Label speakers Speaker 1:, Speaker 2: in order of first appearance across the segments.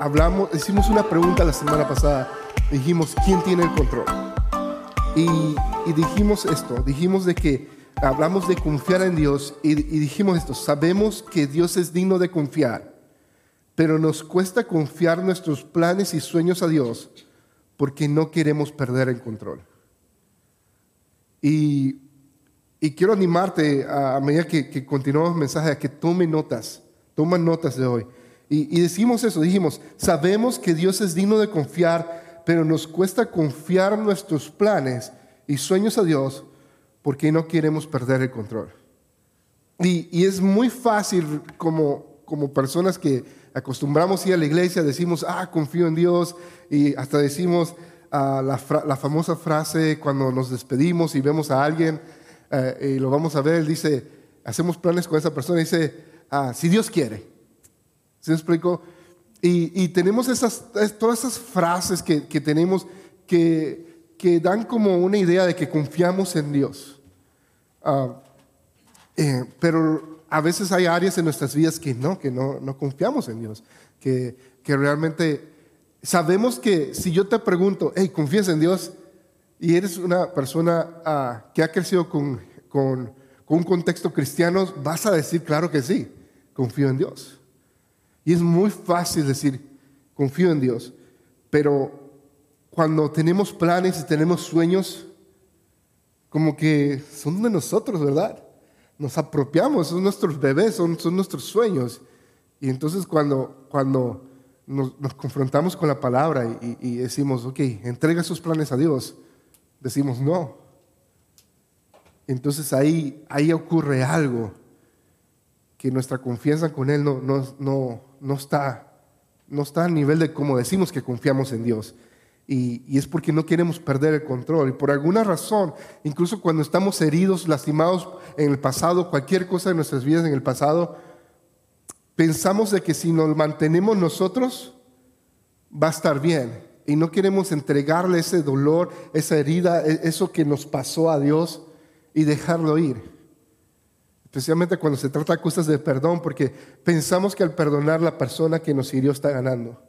Speaker 1: hablamos, hicimos una pregunta la semana pasada. Dijimos, ¿quién tiene el control? Y, dijimos esto, dijimos de que hablamos de confiar en Dios y, y dijimos esto, sabemos que Dios es digno de confiar, pero nos cuesta confiar nuestros planes y sueños a Dios porque no queremos perder el control. Y, quiero animarte a, medida que, continuamos el mensaje a que tome notas, toma notas de hoy. Y, decimos eso, dijimos, sabemos que Dios es digno de confiar, pero nos cuesta confiar nuestros planes y sueños a Dios porque no queremos perder el control. Y, es muy fácil como, como personas que acostumbramos ir a la iglesia, decimos, ah, confío en Dios, y hasta decimos ah, la, famosa frase cuando nos despedimos y vemos a alguien eh, y lo vamos a ver, dice, hacemos planes con esa persona, dice, ah, si Dios quiere. ¿Se explico? Y, tenemos todas esas frases que, tenemos que, que, dan como una idea de que confiamos en Dios. Eh, pero a veces hay áreas en nuestras vidas que no, que no, confiamos en Dios, que, realmente sabemos que si yo te pregunto, hey, ¿confías en Dios? Y eres una persona ah, que ha crecido con, un contexto cristiano, vas a decir, claro que sí, confío en Dios. Y es muy fácil decir, confío en Dios, pero cuando tenemos planes y tenemos sueños, como que son de nosotros, ¿verdad? Nos apropiamos, son nuestros bebés, son, son nuestros sueños. Y entonces cuando, cuando nos, confrontamos con la palabra y, decimos, ok, entrega sus planes a Dios, decimos no. Entonces ahí, ahí ocurre algo que nuestra confianza con Él no, no, no, no, está, no está a nivel de como decimos que confiamos en Dios. Y, y, es porque no queremos perder el control. Y por alguna razón, incluso cuando estamos heridos, lastimados en el pasado, cualquier cosa de nuestras vidas en el pasado, pensamos de que si nos mantenemos nosotros, va a estar bien. Y no queremos entregarle ese dolor, esa herida, e-, eso que nos pasó a Dios y dejarlo ir. Especialmente cuando se trata de cosas de perdón, porque pensamos que al perdonar la persona que nos hirió está ganando.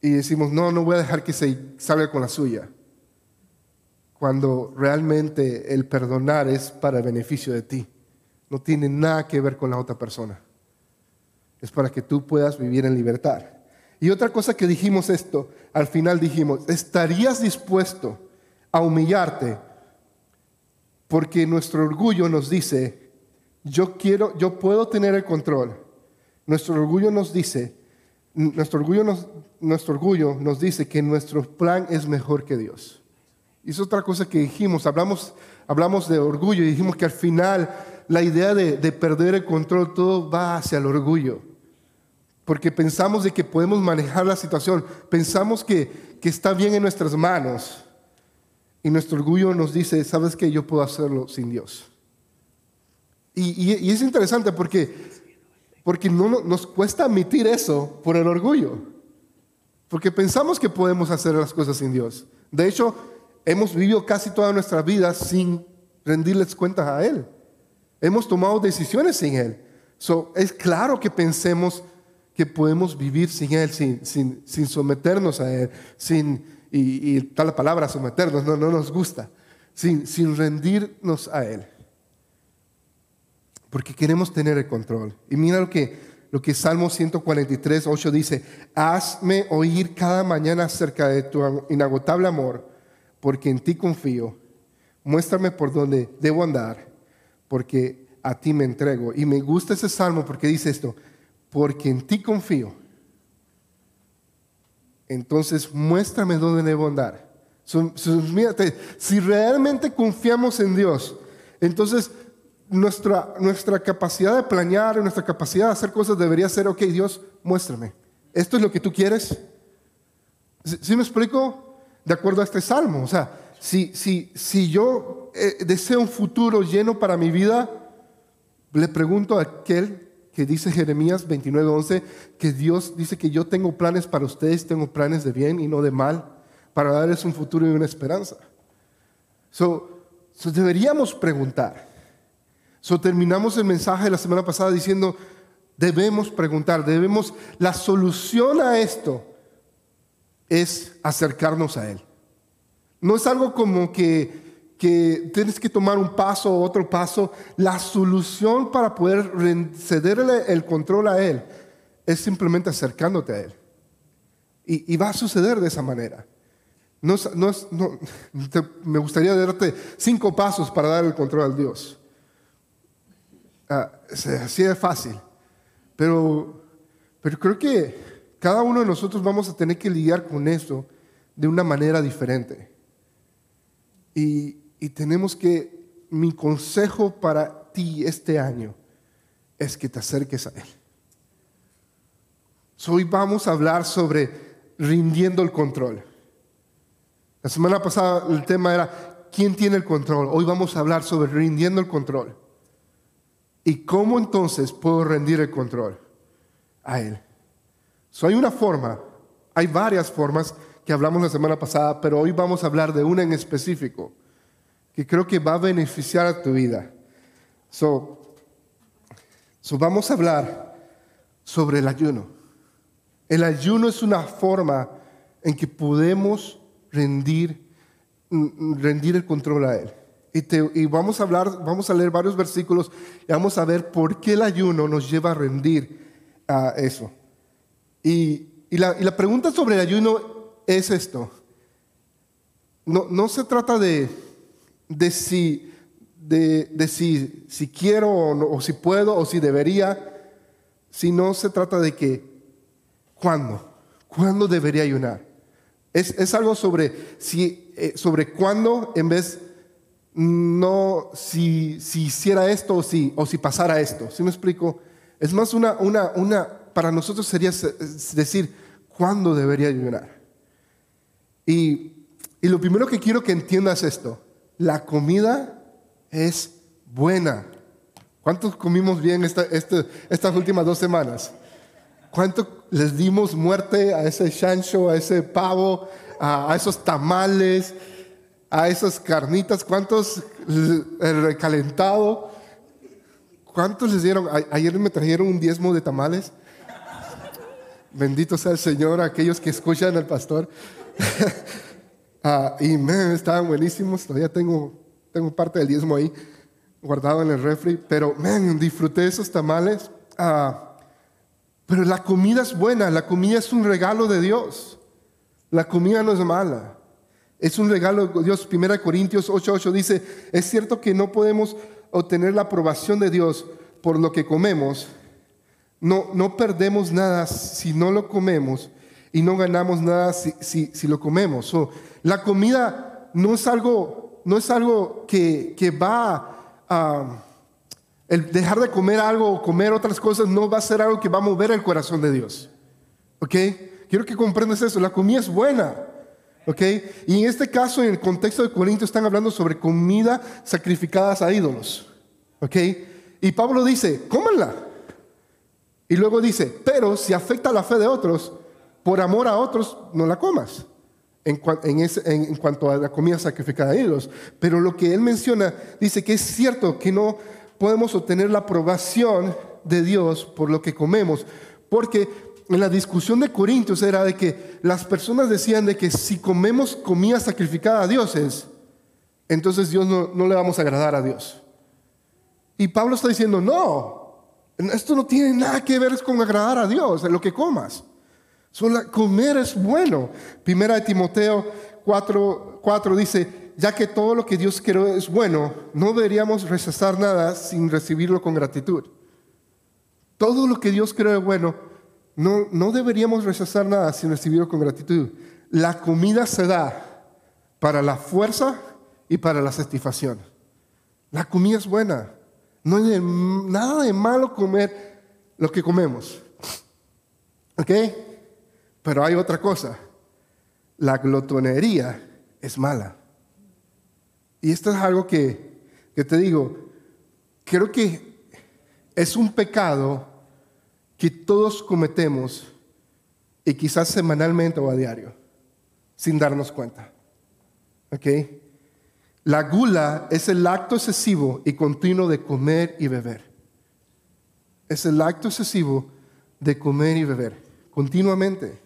Speaker 1: Y decimos, no, no voy a dejar que se salga con la suya. Cuando realmente el perdonar es para el beneficio de ti no tiene nada que ver con la otra persona. Es para que tú puedas vivir en libertad. Y otra cosa que dijimos esto, al final dijimos, ¿estarías dispuesto a humillarte? Porque nuestro orgullo nos dice, yo quiero, yo puedo tener el control. Nuestro orgullo nos dice, nuestro orgullo nuestro orgullo nos dice que nuestro plan es mejor que Dios. Es otra cosa que dijimos, hablamos, hablamos de orgullo y dijimos que al final la idea de, perder el control, todo va hacia el orgullo. Porque pensamos de que podemos manejar la situación, pensamos que, está bien en nuestras manos. Y nuestro orgullo nos dice, ¿sabes que Yo puedo hacerlo sin Dios. Y, es interesante porque, porque no, nos cuesta admitir eso por el orgullo. Porque pensamos que podemos hacer las cosas sin Dios. De hecho, hemos vivido casi toda nuestra vida sin rendirles cuentas a Él. Hemos tomado decisiones sin Él. So, es claro que pensemos que podemos vivir sin Él, sin, sin, someternos a Él, sin, y, tal la palabra someternos, no, no nos gusta, sin, sin rendirnos a Él. Porque queremos tener el control. Y mira lo que, lo que Salmo 143, 8 dice, hazme oír cada mañana acerca de tu inagotable amor, porque en ti confío. Muéstrame por dónde debo andar porque a ti me entrego. Y me gusta ese salmo porque dice esto, porque en ti confío. Entonces muéstrame dónde debo andar. si realmente confiamos en Dios, entonces nuestra, nuestra capacidad de planear, nuestra capacidad de hacer cosas debería ser, ok, Dios, muéstrame. ¿Esto es lo que tú quieres? ¿Sí, me explico? De acuerdo a este salmo. O sea, si, si, si yo eh, deseo un futuro lleno para mi vida, le pregunto a aquel que dice Jeremías 29:11 que Dios dice que yo tengo planes para ustedes, tengo planes de bien y no de mal, para darles un futuro y una esperanza. So, deberíamos preguntar. So, terminamos el mensaje de la semana pasada diciendo, Debemos preguntar, debemos, la solución a esto es acercarnos a Él. No es algo como que, que tienes que tomar un paso o otro paso. La solución para poder cederle el control a Él es simplemente acercándote a Él. Y, va a suceder de esa manera. No, no, me gustaría darte cinco pasos para dar el control al Dios. Ah, así de fácil. Pero, pero creo que cada uno de nosotros vamos a tener que lidiar con eso de una manera diferente. Y, y tenemos que, mi consejo para ti este año es que te acerques a Él. hoy vamos a hablar sobre rindiendo el control. La semana pasada el tema era ¿quién tiene el control? Hoy vamos a hablar sobre rindiendo el control. ¿Y cómo entonces puedo rendir el control a Él? So, hay una forma, hay varias formas que hablamos la semana pasada, pero hoy vamos a hablar de una en específico que creo que va a beneficiar a tu vida. So, so vamos a hablar sobre el ayuno. El ayuno es una forma en que podemos rendir, rendir el control a Él. Y, vamos a hablar, vamos a leer varios versículos y vamos a ver por qué el ayuno nos lleva a rendir a eso. Y, la, pregunta sobre el ayuno es esto. No, no se trata de, de, si, de, de si, si, quiero o, si puedo o si debería, sino se trata de que, ¿cuándo? ¿Cuándo debería ayunar? Es, es algo sobre, si, eh, sobre cuándo en vez no si, si hiciera esto o si, o si pasara esto. ¿Sí me explico? Es más una, una, una, para nosotros sería decir, ¿cuándo debería ayunar? Y, y lo primero que quiero que entiendas esto, la comida es buena. ¿Cuántos comimos bien este, estas últimas dos semanas? ¿Cuánto les dimos muerte a ese chancho, a ese pavo, a, a esos tamales? a esas carnitas, ¿cuántos el recalentado? ¿Cuántos les dieron? ayer me trajeron un diezmo de tamales. Bendito sea el Señor, aquellos que escuchan al pastor. Ah, y estaban buenísimos. Todavía tengo, tengo parte del diezmo ahí guardado en el refri. Pero, man, disfruté esos tamales. Ah, pero la comida es buena. La comida es un regalo de Dios. La comida no es mala. Es un regalo de Dios. 1 Corintios 8:8 dice, es cierto que no podemos obtener la aprobación de Dios por lo que comemos. No, no perdemos nada si no lo comemos y no ganamos nada si, si, lo comemos. La comida no es algo, no es algo que, que va a... El dejar de comer algo o comer otras cosas no va a ser algo que va a mover el corazón de Dios. ¿Ok? Quiero que comprendas eso. La comida es buena. Y en este caso, en el contexto de Corintios, están hablando sobre comida sacrificadas a ídolos. Y Pablo dice, cómanla. Y luego dice, pero si afecta la fe de otros, por amor a otros, no la comas. En, cuanto a la comida sacrificada a ídolos. Pero lo que él menciona, dice que es cierto que no podemos obtener la aprobación de Dios por lo que comemos, porque en la discusión de Corintios era de que las personas decían de que si comemos comida sacrificada a dioses, entonces Dios no, no le vamos a agradar a Dios. Y Pablo está diciendo, no, esto no tiene nada que ver con agradar a Dios, en lo que comas. Solo comer es bueno. Primera de Timoteo 4, 4 dice, ya que todo lo que Dios quiere es bueno, no deberíamos rechazar nada sin recibirlo con gratitud. Todo lo que Dios cree es bueno, no, no deberíamos rechazar nada sin recibirlo con gratitud. La comida se da para la fuerza y para la satisfacción. La comida es buena. No hay nada de malo comer lo que comemos. ¿Ok? Pero hay otra cosa. La glotonería es mala. Y esto es algo que, que te digo, creo que es un pecado que todos cometemos y quizás semanalmente o a diario, sin darnos cuenta. ¿Ok? La gula es el acto excesivo y continuo de comer y beber. es el acto excesivo de comer y beber continuamente.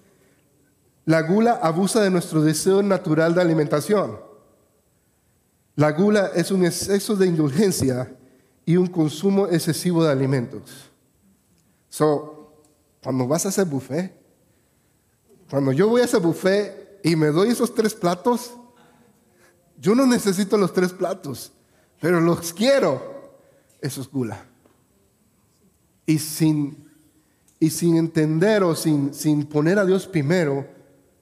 Speaker 1: La gula abusa de nuestro deseo natural de alimentación. La gula es un exceso de indulgencia y un consumo excesivo de alimentos. So, cuando vas a ese buffet, cuando yo voy a ese buffet y me doy esos tres platos, yo no necesito los tres platos, pero los quiero. Eso es gula. Y sin, y sin entender o sin, sin poner a Dios primero,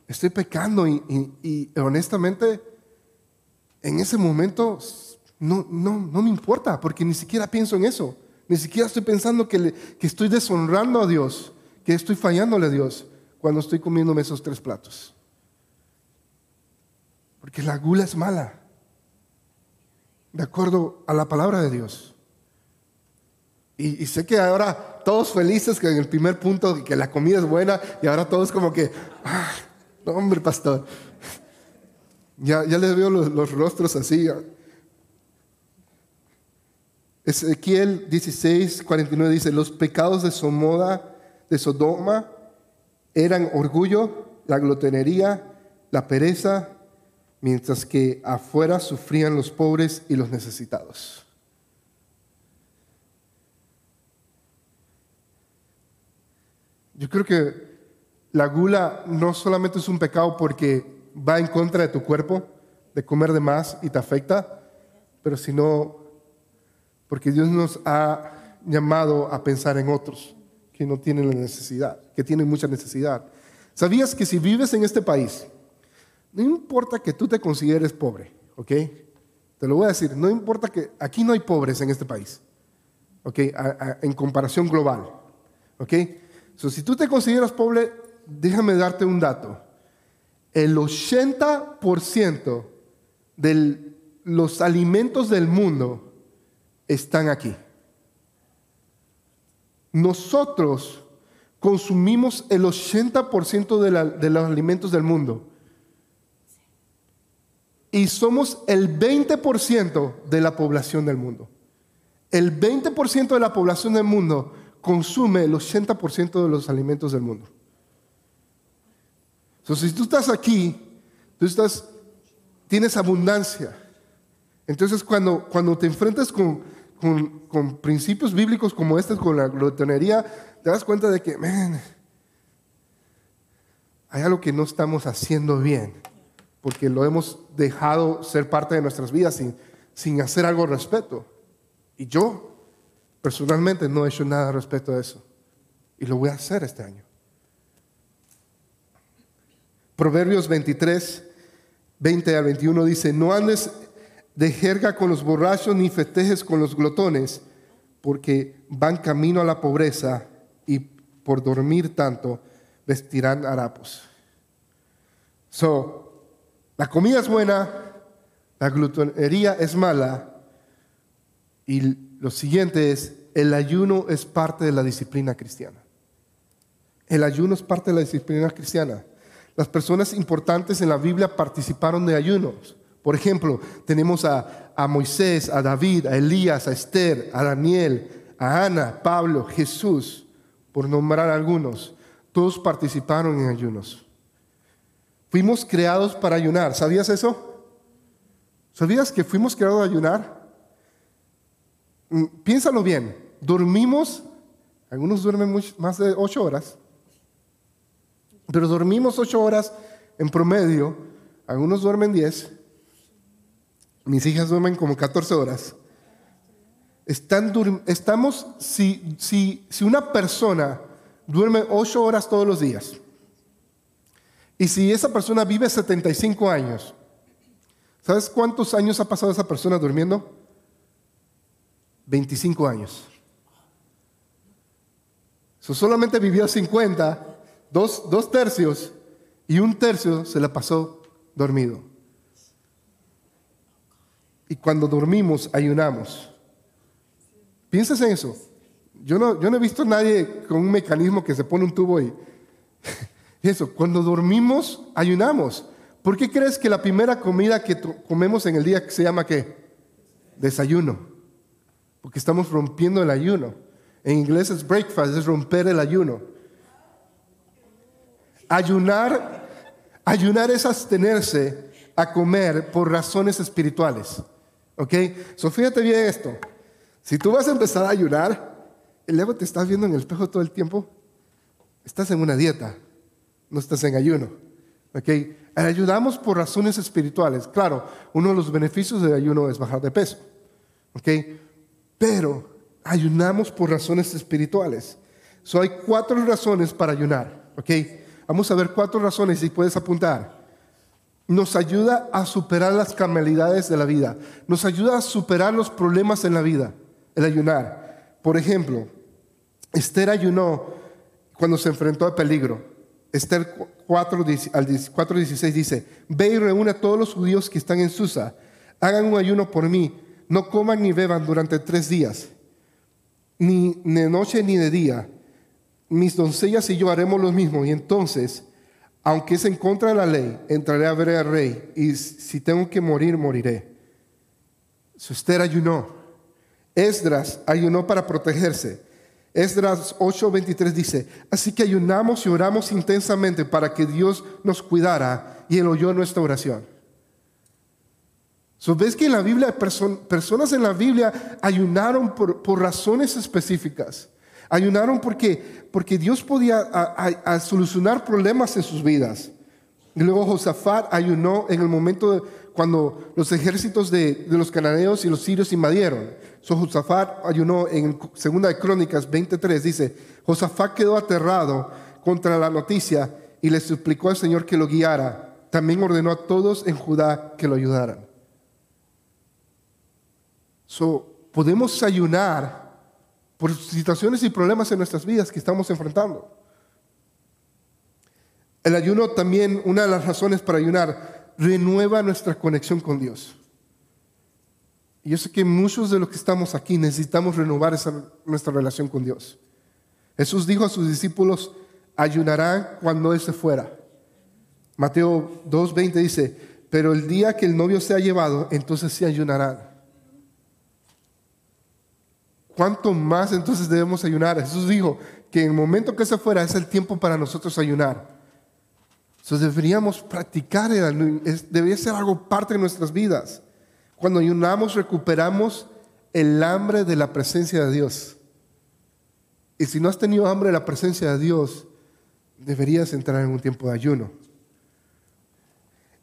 Speaker 1: estoy pecando y, honestamente en ese momento no, no, no me importa, porque ni siquiera pienso en eso. Ni siquiera estoy pensando que, que estoy deshonrando a Dios, que estoy fallándole a Dios cuando estoy comiéndome esos tres platos. Porque la gula es mala, de acuerdo a la palabra de Dios. Y, sé que ahora todos felices que en el primer punto que la comida es buena y ahora todos como que, ah, hombre pastor, ya, ya les veo los, rostros así. Ezequiel 16, 49 dice, los pecados de Somoda, de Sodoma, eran orgullo, la glotonería, la pereza, mientras que afuera sufrían los pobres y los necesitados. Yo creo que la gula no solamente es un pecado porque va en contra de tu cuerpo, de comer de más y te afecta, pero sino porque Dios nos ha llamado a pensar en otros que no tienen la necesidad, que tienen mucha necesidad. ¿Sabías que si vives en este país, no importa que tú te consideres pobre, ¿ok? Te lo voy a decir, no importa que aquí no hay pobres en este país, ¿ok? en comparación global, ¿ok? So, si tú te consideras pobre, déjame darte un dato el 80% de los alimentos del mundo están aquí. Nosotros consumimos el 80% de, de los alimentos del mundo. Y somos el 20% de la población del mundo. El 20% de la población del mundo consume el 80% de los alimentos del mundo. Entonces, si tú estás aquí, tú estás, tienes abundancia. Entonces, cuando, cuando te enfrentas con, con, principios bíblicos como este, con la glotonería, te das cuenta de que, man, hay algo que no estamos haciendo bien, porque lo hemos dejado ser parte de nuestras vidas sin, sin hacer algo al respecto. Y yo, personalmente, no he hecho nada respecto a eso. Y lo voy a hacer este año. Proverbios 23, 20 al 21 dice, no andes de jerga con los borrachos ni festejes con los glotones, porque van camino a la pobreza y por dormir tanto vestirán harapos. So, la comida es buena, la glutonería es mala y lo siguiente es, el ayuno es parte de la disciplina cristiana. El ayuno es parte de la disciplina cristiana. Las personas importantes en la Biblia participaron de ayunos. Por ejemplo, tenemos a, Moisés, a David, a Elías, a Esther, a Daniel, a Ana, Pablo, Jesús, por nombrar algunos. Todos participaron en ayunos. Fuimos creados para ayunar. ¿Sabías eso? ¿Sabías que fuimos creados a ayunar? Mm, piénsalo bien. Dormimos, algunos duermen más de ocho horas, pero dormimos ocho horas en promedio, algunos duermen diez, mis hijas duermen como 14 horas. estamos, si, si, si una persona duerme ocho horas todos los días, y si esa persona vive 75 años, ¿sabes cuántos años ha pasado esa persona durmiendo? 25 años. So, solamente vivió 50 dos, tercios y un tercio se la pasó dormido. Y cuando dormimos, ayunamos. Piensas en eso. Yo no, yo no he visto a nadie con un mecanismo que se pone un tubo y eso. Cuando dormimos, ayunamos. ¿Por qué crees que la primera comida que comemos en el día se llama qué? Desayuno. Porque estamos rompiendo el ayuno. En inglés es breakfast, es romper el ayuno. Ayunar, ayunar es abstenerse a comer por razones espirituales. ¿Ok? So fíjate bien esto. Si tú vas a empezar a ayunar, y luego te estás viendo en el espejo todo el tiempo, estás en una dieta, no estás en ayuno. ¿Ok? Ayudamos por razones espirituales. Claro, uno de los beneficios del ayuno es bajar de peso. ¿Ok? Pero ayunamos por razones espirituales. So hay cuatro razones para ayunar. ¿Ok? Vamos a ver cuatro razones y puedes apuntar. Nos ayuda a superar las camelidades de la vida. Nos ayuda a superar los problemas en la vida, el ayunar. Por ejemplo, Esther ayunó cuando se enfrentó al peligro. Esther 4, al 4.16 dice, ve y reúne a todos los judíos que están en Susa, hagan un ayuno por mí, no coman ni beban durante tres días, ni de noche ni de día. Mis doncellas y yo haremos lo mismo, y entonces, aunque es en contra de la ley, entraré a ver al rey, y si tengo que morir, moriré. Esther ayunó. Esdras ayunó para protegerse. Esdras 8:23 dice, así que ayunamos y oramos intensamente para que Dios nos cuidara y Él oyó nuestra oración. So, ¿Ves que en la Biblia, personas en la Biblia ayunaron por, razones específicas? Ayunaron porque, porque Dios podía solucionar problemas en sus vidas. Y luego Josafat ayunó en el momento de, cuando los ejércitos de, los cananeos y los sirios invadieron. So, Josafat ayunó en Segunda de Crónicas 23, dice, Josafat quedó aterrado contra la noticia y le suplicó al Señor que lo guiara. También ordenó a todos en Judá que lo ayudaran. So, podemos ayunar por situaciones y problemas en nuestras vidas que estamos enfrentando. El ayuno también, una de las razones para ayunar, renueva nuestra conexión con Dios. Y yo sé que muchos de los que estamos aquí necesitamos renovar nuestra relación con Dios. Jesús dijo a sus discípulos, ayunarán cuando Él se fuera. Mateo 2.20 dice, pero el día que el novio sea llevado, entonces se ayunarán. ¿Cuánto más entonces debemos ayunar? Jesús dijo que en el momento que se fuera es el tiempo para nosotros ayunar. Entonces deberíamos practicar, debería ser algo parte de nuestras vidas. Cuando ayunamos recuperamos el hambre de la presencia de Dios. Y si no has tenido hambre de la presencia de Dios, deberías entrar en un tiempo de ayuno.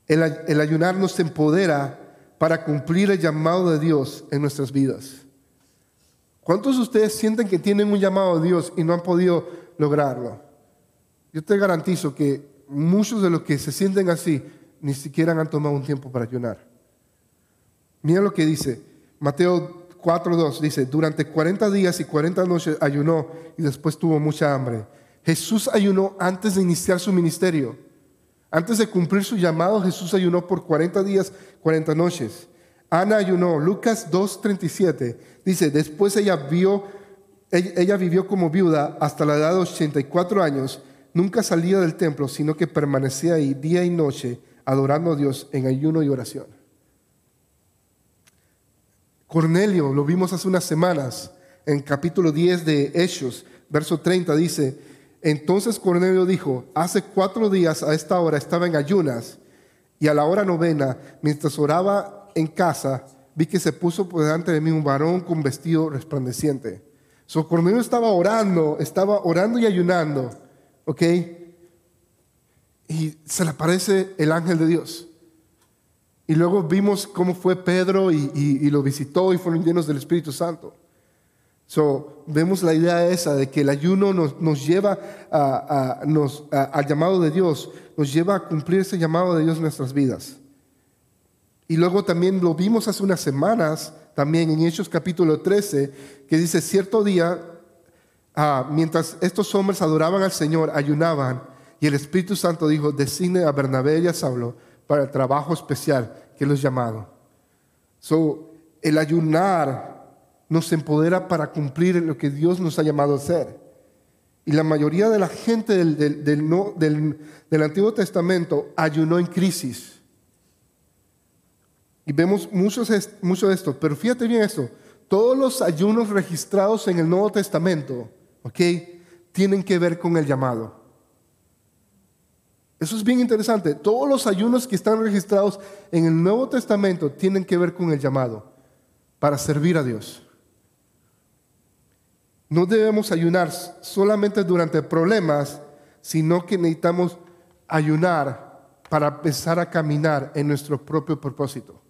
Speaker 1: El, el ayunar nos empodera para cumplir el llamado de Dios en nuestras vidas. ¿Cuántos de ustedes sienten que tienen un llamado de Dios y no han podido lograrlo? Yo te garantizo que muchos de los que se sienten así ni siquiera han tomado un tiempo para ayunar. Mira lo que dice Mateo 4.2, dice, durante 40 días y 40 noches ayunó y después tuvo mucha hambre. Jesús ayunó antes de iniciar su ministerio. Antes de cumplir su llamado, Jesús ayunó por 40 días, 40 noches. Ana ayunó. Lucas 2.37 dice, después ella ella vivió como viuda hasta la edad de 84 años nunca salía del templo, sino que permanecía ahí día y noche adorando a Dios en ayuno y oración. Cornelio, lo vimos hace unas semanas, en capítulo 10 de Hechos, verso 30, dice, entonces Cornelio dijo, hace cuatro días a esta hora estaba en ayunas y a la hora novena, mientras oraba en casa, vi que se puso por delante de mí un varón con vestido resplandeciente. So, Cornelio estaba orando, estaba orando y ayunando. ¿ok? Y se le aparece el ángel de Dios. Y luego vimos cómo fue Pedro y, lo visitó y fueron llenos del Espíritu Santo. So, vemos la idea esa de que el ayuno nos, lleva a, nos, al llamado de Dios, nos lleva a cumplir ese llamado de Dios en nuestras vidas. Y luego también lo vimos hace unas semanas, también en Hechos capítulo 13, que dice, cierto día Ah, mientras estos hombres adoraban al Señor, ayunaban, y el Espíritu Santo dijo, designe a Bernabé y a Saulo para el trabajo especial que los llamado. So, el ayunar nos empodera para cumplir lo que Dios nos ha llamado a hacer. Y la mayoría de la gente del, del, Antiguo Testamento ayunó en crisis. Y vemos mucho, mucho de esto. Pero fíjate bien esto. todos los ayunos registrados en el Nuevo Testamento, ¿ok? Tienen que ver con el llamado. Eso es bien interesante. Todos los ayunos que están registrados en el Nuevo Testamento tienen que ver con el llamado para servir a Dios. No debemos ayunar solamente durante problemas, sino que necesitamos ayunar para empezar a caminar en nuestro propio propósito.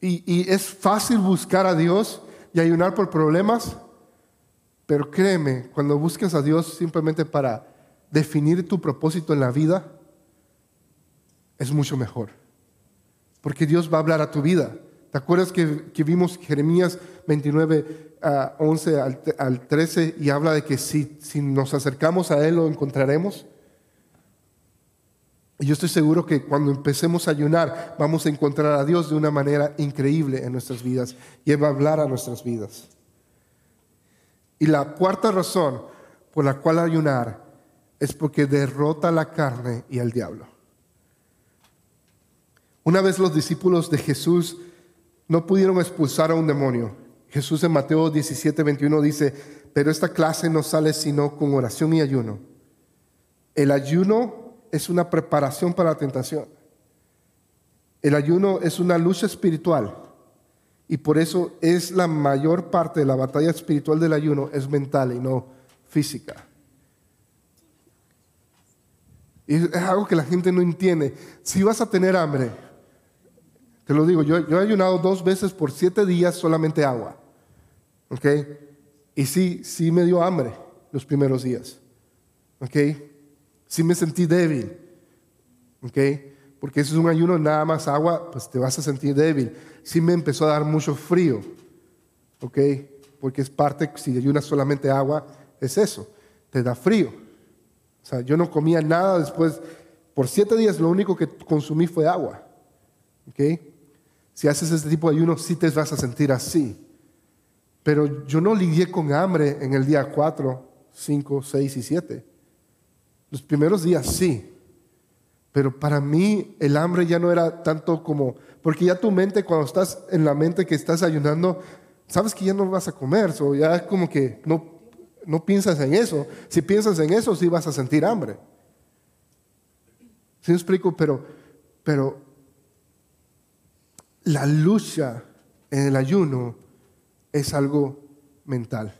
Speaker 1: Y, es fácil buscar a Dios y ayunar por problemas, pero créeme, cuando buscas a Dios simplemente para definir tu propósito en la vida, es mucho mejor. Porque Dios va a hablar a tu vida. ¿Te acuerdas que, vimos Jeremías 29, 11 al, 13 y habla de que si nos acercamos a Él lo encontraremos? Y yo estoy seguro que cuando empecemos a ayunar vamos a encontrar a Dios de una manera increíble en nuestras vidas y Él va a hablar a nuestras vidas. Y la cuarta razón por la cual ayunar es porque derrota la carne y al diablo. Una vez los discípulos de Jesús no pudieron expulsar a un demonio. Jesús en Mateo 17, 21 dice, pero esta clase no sale sino con oración y ayuno. El ayuno es una preparación para la tentación. El ayuno es una lucha espiritual y por eso es la mayor parte de la batalla espiritual del ayuno es mental y no física. Y es algo que la gente no entiende. Si vas a tener hambre, te lo digo, yo, he ayunado dos veces por siete días solamente agua. ¿Ok? Y sí, sí me dio hambre los primeros días. ¿Ok? Sí me sentí débil. ¿Ok? Porque eso es un ayuno nada más agua, pues te vas a sentir débil. Sí me empezó a dar mucho frío. ¿Ok? Porque es parte, si ayunas solamente agua, es eso, te da frío. O sea, yo no comía nada después. Por siete días lo único que consumí fue agua. ¿Ok? Si haces este tipo de ayuno, sí te vas a sentir así. Pero yo no lidié con hambre en el día 4, 5, 6 y 7. Los primeros días sí. Pero para mí el hambre ya no era tanto como, porque ya tu mente, cuando estás en la mente que estás ayunando, sabes que ya no vas a comer, o ya es como que no, no piensas en eso. Si piensas en eso, sí vas a sentir hambre. ¿Sí me explico? Pero, pero la lucha en el ayuno es algo mental.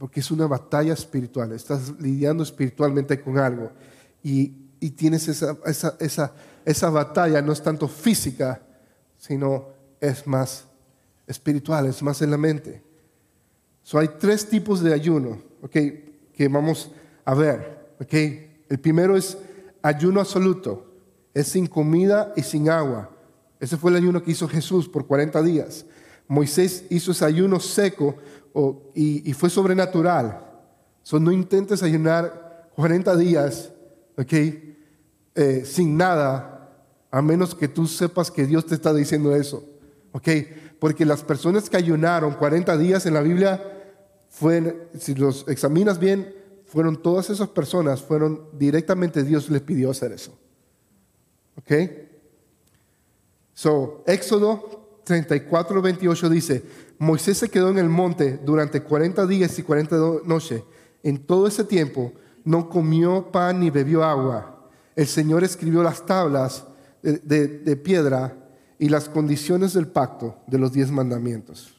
Speaker 1: Porque es una batalla espiritual. Estás lidiando espiritualmente con algo. Y, tienes esa, esa, esa, esa batalla, no es tanto física, sino es más espiritual, es más en la mente. So, hay tres tipos de ayuno okay, que vamos a ver. Okay. El primero es ayuno absoluto, es sin comida y sin agua. Ese fue el ayuno que hizo Jesús por 40 días. Moisés hizo ese ayuno seco y, fue sobrenatural. So, no intentes ayunar 40 días okay, eh, sin nada, a menos que tú sepas que Dios te está diciendo eso. Okay? Porque las personas que ayunaron 40 días en la Biblia, fue, si los examinas bien, fueron todas esas personas, fueron directamente Dios les pidió hacer eso. ¿Ok? So, Éxodo 34, 28 dice, Moisés se quedó en el monte durante 40 días y 40 noches. En todo ese tiempo no comió pan ni bebió agua. El Señor escribió las tablas de piedra y las condiciones del pacto de los diez mandamientos.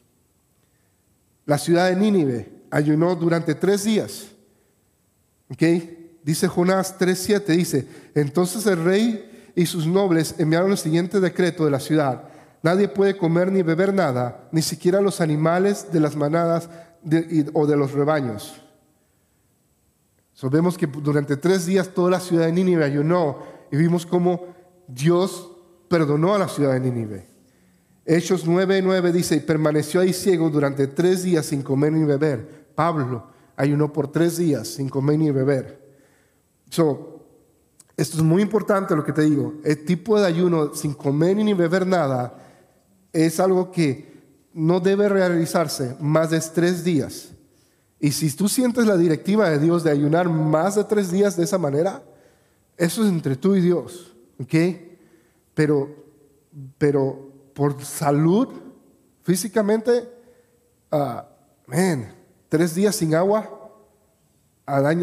Speaker 1: La ciudad de Nínive ayunó durante tres días. Dice Jonás 3.7, dice, entonces el rey y sus nobles enviaron el siguiente decreto de la ciudad. Nadie puede comer ni beber nada, ni siquiera los animales de las manadas o de los rebaños. Sabemos que durante tres días toda la ciudad de Nínive ayunó y vimos cómo Dios perdonó a la ciudad de Nínive. Hechos 9:9 dice, y permaneció ahí ciego durante tres días sin comer ni beber. Pablo ayunó por tres días sin comer ni beber. So, esto es muy importante lo que te digo. El tipo de ayuno sin comer ni beber nada es algo que no debe realizarse más de tres días. Y si tú sientes la directiva de Dios de ayunar más de tres días de esa manera, eso es entre tú y Dios. ¿Ok? Pero pero por salud, físicamente, uh, man, tres días sin agua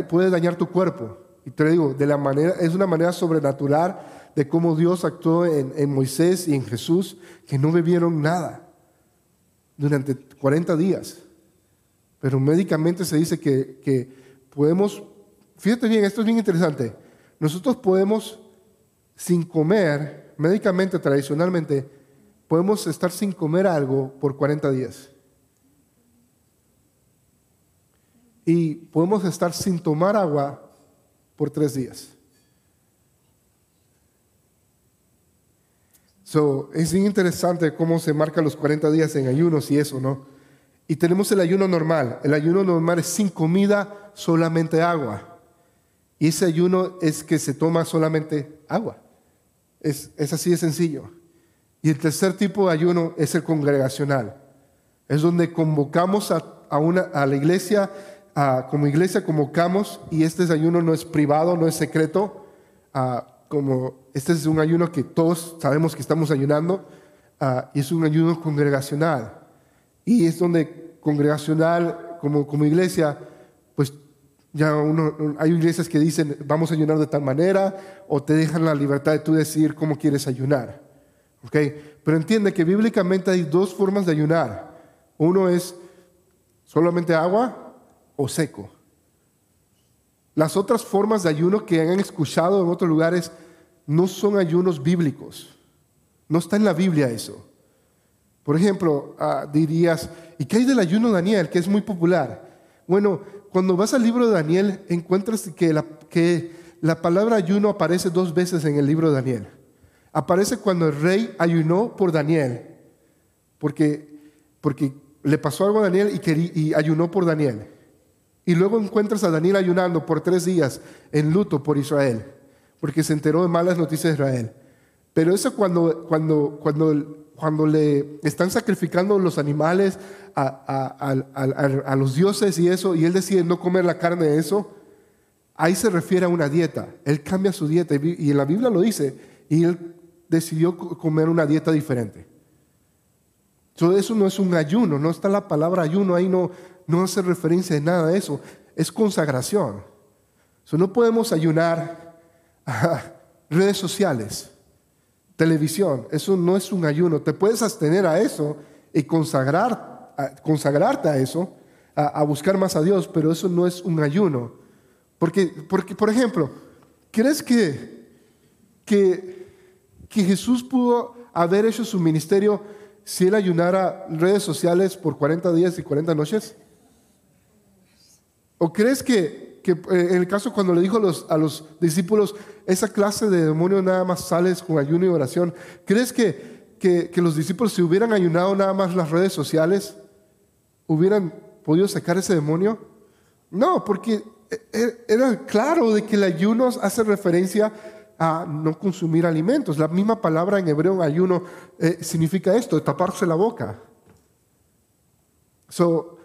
Speaker 1: puede dañar tu cuerpo. Y te digo, de la manera, es una manera sobrenatural de cómo Dios actuó en, Moisés y en Jesús, que no bebieron nada durante 40 días. Pero médicamente se dice que, que podemos, fíjate bien, esto es bien interesante, nosotros podemos sin comer, médicamente, tradicionalmente, podemos estar sin comer algo por 40 días. Y podemos estar sin tomar agua por tres días. So, es bien interesante cómo se marcan los 40 días en ayunos y eso, ¿no? Y tenemos el ayuno normal. El ayuno normal es sin comida, solamente agua. Y ese ayuno es que se toma solamente agua. Es, así de sencillo. Y el tercer tipo de ayuno es el congregacional. Es donde convocamos a, una, a la iglesia, como iglesia convocamos, y este ayuno no es privado, no es secreto, como este es un ayuno que todos sabemos que estamos ayunando, y es un ayuno congregacional. Y es donde congregacional, como, como iglesia, pues ya uno, hay iglesias que dicen, vamos a ayunar de tal manera, o te dejan la libertad de tú decidir cómo quieres ayunar. ¿Okay? Pero entiende que bíblicamente hay dos formas de ayunar. Uno es solamente agua o seco. Las otras formas de ayuno que han escuchado en otros lugares no son ayunos bíblicos. No está en la Biblia eso. Por ejemplo, ah, dirías, ¿y qué hay del ayuno Daniel, que es muy popular? Bueno, cuando vas al libro de Daniel, encuentras que la, palabra ayuno aparece dos veces en el libro de Daniel. Aparece cuando el rey ayunó por Daniel, porque, porque le pasó algo a Daniel y ayunó por Daniel. Y luego encuentras a Daniel ayunando por tres días en luto por Israel, porque se enteró de malas noticias de Israel. Pero eso cuando, cuando, cuando, cuando le están sacrificando los animales a, los dioses y eso, y él decide no comer la carne de eso, ahí se refiere a una dieta. Él cambia su dieta y en la Biblia lo dice, y él decidió comer una dieta diferente. Entonces eso no es un ayuno, no está la palabra ayuno ahí, no, no hace referencia de nada de eso, es consagración. no podemos ayunar a redes sociales, televisión, eso no es un ayuno, te puedes abstener a eso y consagrar consagrarte a eso, a, buscar más a Dios, pero eso no es un ayuno. Porque, porque por ejemplo, ¿crees que, que, que Jesús pudo haber hecho su ministerio si él ayunara redes sociales por 40 días y 40 noches? ¿O crees que, que, eh, en el caso cuando le dijo a los, a los discípulos, esa clase de demonio nada más sales con ayuno y oración, ¿crees que, que, los discípulos se hubieran ayunado nada más las redes sociales? hubieran podido sacar ese demonio? No, porque e, e, era claro de que el ayuno hace referencia a no consumir alimentos. La misma palabra en hebreo ayuno eh, significa esto, taparse la boca. So,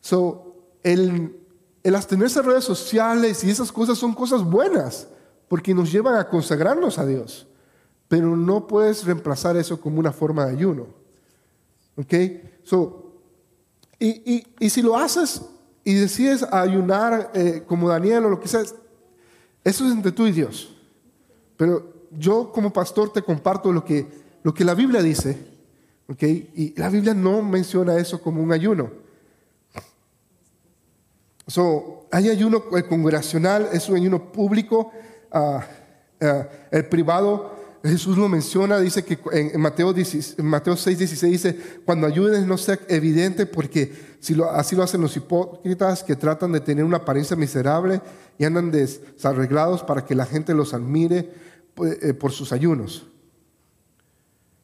Speaker 1: so el, el abstenerse redes sociales y esas cosas son cosas buenas, porque nos llevan a consagrarnos a Dios. Pero no puedes reemplazar eso como una forma de ayuno. ¿Ok? So, y, si lo haces y decides ayunar eh, como Daniel o lo que sea, eso es entre tú y Dios. Pero yo como pastor te comparto lo que, la Biblia dice. ¿okay? Y la Biblia no menciona eso como un ayuno. So, hay ayuno congregacional, es un ayuno público. Ah, ah, el privado Jesús lo menciona, dice que en Mateo, 6, 16 dice, cuando ayudes no sea evidente porque así lo hacen los hipócritas que tratan de tener una apariencia miserable y andan desarreglados para que la gente los admire eh, por sus ayunos.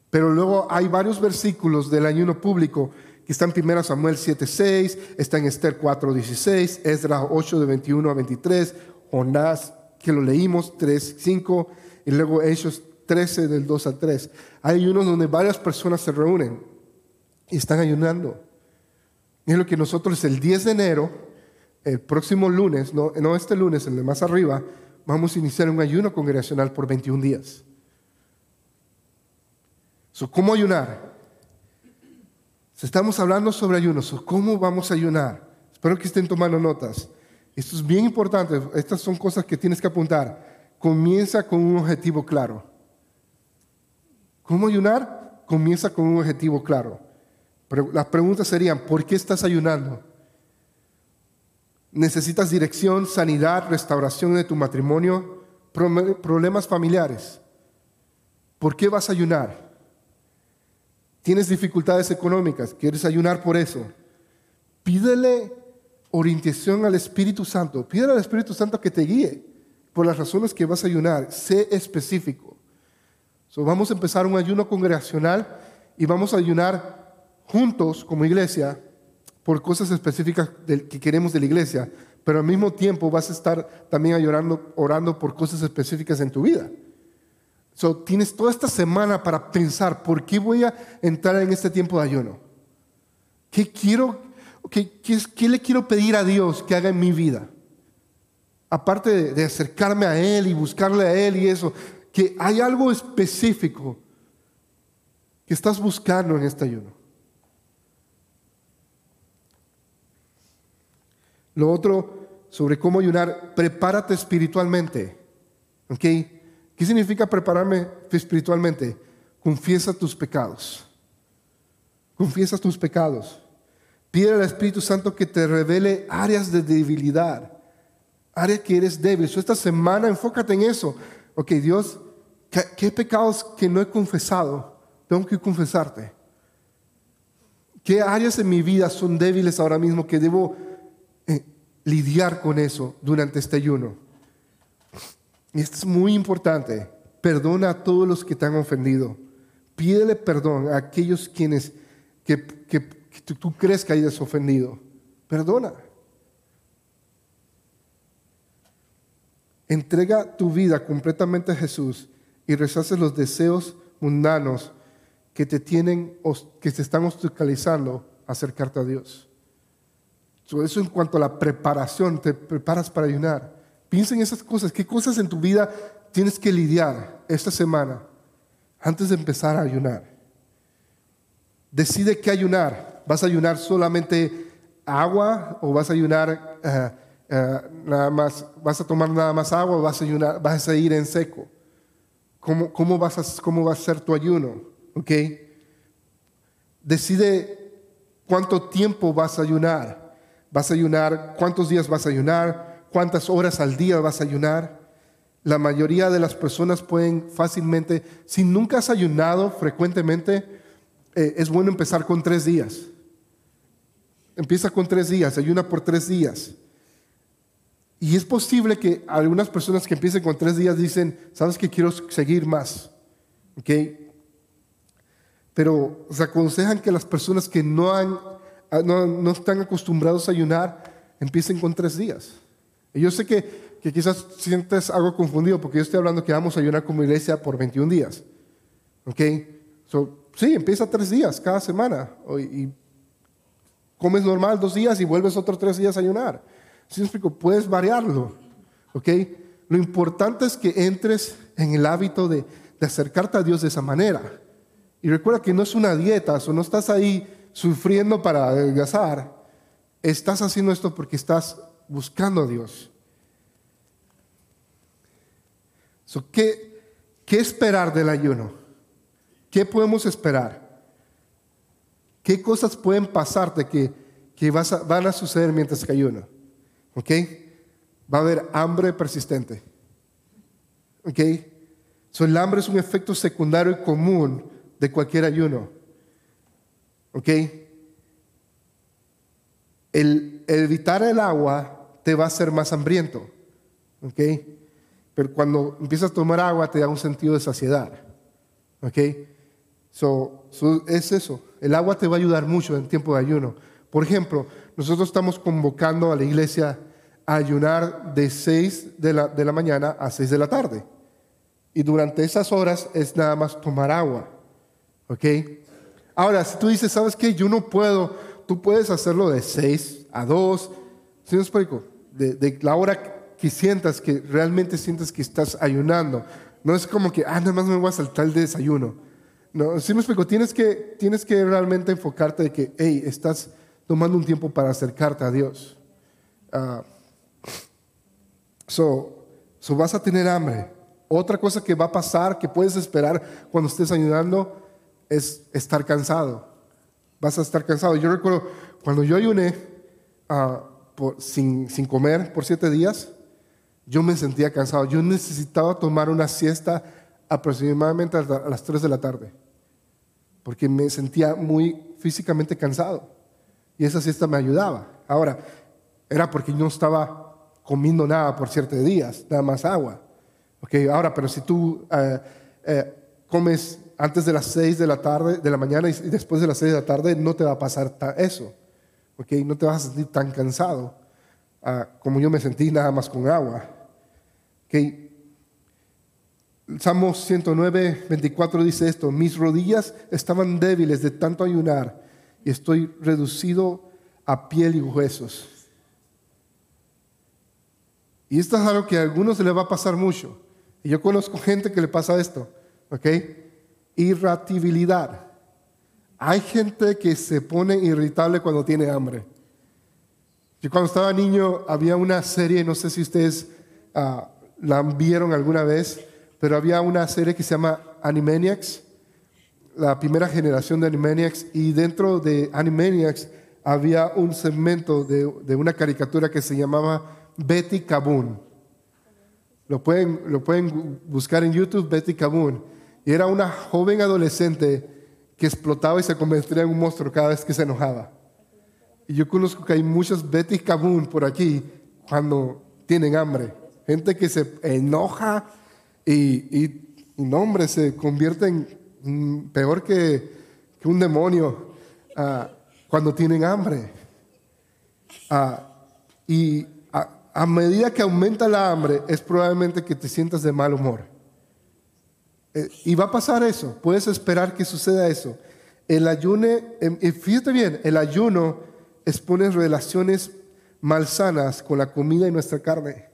Speaker 1: Pero luego hay varios versículos del ayuno público que están en 1 Samuel 7.6, está en Esther 4.16, Esdras 8 de 21 a 23, Jonás que lo leímos 3.5 y luego Hechos 13 del 2 al 3. Hay unos donde varias personas se reúnen y están ayunando. Y es lo que nosotros el 10 de enero, el próximo lunes, no, no este lunes, el de más arriba, vamos a iniciar un ayuno congregacional por 21 días. ¿Cómo ayunar? Estamos hablando sobre ayunos. ¿Cómo vamos a ayunar? Espero que estén tomando notas. Esto es bien importante. Estas son cosas que tienes que apuntar. Comienza con un objetivo claro. ¿Cómo ayunar? Comienza con un objetivo claro. Las preguntas serían, ¿por qué estás ayunando? ¿Necesitas dirección, sanidad, restauración de tu matrimonio, problemas familiares? ¿Por qué vas a ayunar? ¿Tienes dificultades económicas? ¿Quieres ayunar por eso? Pídele orientación al Espíritu Santo. Pídele al Espíritu Santo que te guíe por las razones que vas a ayunar. Sé específico. vamos a empezar un ayuno congregacional y vamos a ayunar juntos como iglesia por cosas específicas que queremos de la iglesia, pero al mismo tiempo vas a estar también orando, por cosas específicas en tu vida. So, tienes toda esta semana para pensar, ¿por qué voy a entrar en este tiempo de ayuno? ¿Qué quiero, qué, qué, le quiero pedir a Dios que haga en mi vida? Aparte de, de acercarme a Él y buscarle a Él y eso, que hay algo específico que estás buscando en este ayuno. Lo otro sobre cómo ayunar, prepárate espiritualmente. ¿Ok? ¿Qué significa prepararme espiritualmente? Confiesa tus pecados. Confiesa tus pecados. Pide al Espíritu Santo que te revele áreas de debilidad, áreas que eres débil. esta semana enfócate en eso. Ok, Dios, ¿qué, pecados que no he confesado tengo que confesarte? ¿Qué áreas de mi vida son débiles ahora mismo que debo eh, lidiar con eso durante este ayuno? Y esto es muy importante. Perdona a todos los que te han ofendido. Pídele perdón a aquellos quienes que, tú, crees que hayas ofendido. Perdona. Entrega tu vida completamente a Jesús y rechaces los deseos mundanos que te tienen, que te están obstaculizando acercarte a Dios. eso en cuanto a la preparación, te preparas para ayunar. Piensa en esas cosas. ¿Qué cosas en tu vida tienes que lidiar esta semana antes de empezar a ayunar? Decide qué ayunar. ¿Vas a ayunar solamente agua o vas a ayunar eh, eh, nada más? ¿Vas a tomar nada más agua o vas a, ayunar, vas a ir en seco? ¿Cómo, cómo, vas a, ¿Cómo va a ser tu ayuno? ¿Ok? Decide cuánto tiempo vas a ayunar. ¿Vas a ayunar? ¿Cuántos días vas a ayunar? Cuántas horas al día vas a ayunar. La mayoría de las personas pueden fácilmente, si nunca has ayunado frecuentemente, eh, es bueno empezar con tres días. Empieza con tres días, ayuna por tres días. Y es posible que algunas personas que empiecen con tres días dicen, sabes que quiero seguir más. ¿Ok? Pero se aconsejan que las personas que no, han, no están acostumbrados a ayunar empiecen con tres días. Y yo sé que, quizás sientes algo confundido porque yo estoy hablando que vamos a ayunar como iglesia por 21 días. ¿Ok? sí, empieza tres días cada semana. Y comes normal dos días y vuelves otros tres días a ayunar. ¿Sí me explico? Puedes variarlo. ¿Ok? Lo importante es que entres en el hábito de, acercarte a Dios de esa manera. Y recuerda que no es una dieta, o no estás ahí sufriendo para adelgazar. Estás haciendo esto porque estás buscando a Dios. ¿qué, ¿Qué esperar del ayuno? ¿Qué podemos esperar? ¿Qué cosas pueden pasarte que, que van a suceder mientras que ayuno? ¿Ok? Va a haber hambre persistente. ¿Ok? So, el hambre es un efecto secundario y común de cualquier ayuno. ¿Ok? El, el evitar el agua te va a hacer más hambriento. ¿Ok? Pero cuando empiezas a tomar agua te da un sentido de saciedad. ¿Ok? So, es eso. El agua te va a ayudar mucho en tiempo de ayuno. Por ejemplo, nosotros estamos convocando a la iglesia a ayunar de 6 de la, de la mañana a 6 de la tarde. Y durante esas horas es nada más tomar agua. ¿Ok? Ahora, si tú dices, ¿sabes qué? Yo no puedo, tú puedes hacerlo de 6 a 2. ¿Sí me explico? De, la hora que sientas, que realmente sientas que estás ayunando. No es como que, ah, nada más me voy a saltar el desayuno. No, sí me explico, tienes que, tienes que realmente enfocarte de que, hey, estás tomando un tiempo para acercarte a Dios. Ah, so, so vas a tener hambre. Otra cosa que va a pasar, que puedes esperar cuando estés ayudando, es estar cansado. Vas a estar cansado. Yo recuerdo cuando yo ayuné sin, comer por siete días, yo me sentía cansado. Yo necesitaba tomar una siesta aproximadamente a las 3 de la tarde, porque me sentía muy físicamente cansado. Y esa siesta me ayudaba. Ahora, era porque no estaba comiendo nada por siete días, nada más agua. Okay, ahora, pero si tú eh, eh, comes antes de las 6 de la tarde, de la mañana y después de las 6 de la tarde, no te va a pasar eso. Okay, no te vas a sentir tan cansado ah, como yo me sentí nada más con agua. Okay. Salmo 109, 24 dice esto, mis rodillas estaban débiles de tanto ayunar y estoy reducido a piel y huesos. Y esto es algo que a algunos se le va a pasar mucho. Y yo conozco gente que le pasa esto, ¿ok? Irritabilidad. Hay gente que se pone irritable cuando tiene hambre. Yo cuando estaba niño había una serie, no sé si ustedes ah, la vieron alguna vez, pero había una serie que se llama Animaniacs, la primera generación de Animaniacs, y dentro de Animaniacs había un segmento de, de una caricatura que se llamaba Betty Caboon. Lo pueden, lo pueden buscar en YouTube, Betty Caboon. Y era una joven adolescente que explotaba y se convertía en un monstruo cada vez que se enojaba. Y yo conozco que hay muchas Betty Caboon por aquí cuando tienen hambre. Gente que se enoja y, y, no, hombre, se convierte en peor que, un demonio uh, cuando tienen hambre. Uh, y a medida que aumenta la hambre, es probablemente que te sientas de mal humor. Eh, y va a pasar eso, puedes esperar que suceda eso. El ayuno, em, fíjate bien, el ayuno expone relaciones malsanas con la comida y nuestra carne.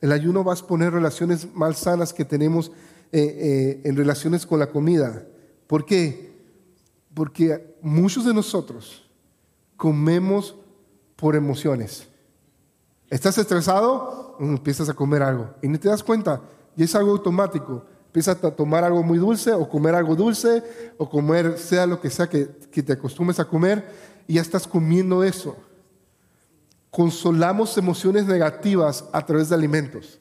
Speaker 1: El ayuno va a exponer relaciones malsanas que tenemos eh, eh, en relaciones con la comida. ¿Por qué? Porque muchos de nosotros comemos por emociones. ¿Estás estresado? Mm, empiezas a comer algo y no te das cuenta y es algo automático. Empiezas a tomar algo muy dulce o comer algo dulce o comer sea lo que sea que, te acostumbres a comer y ya estás comiendo eso. Consolamos emociones negativas a través de alimentos.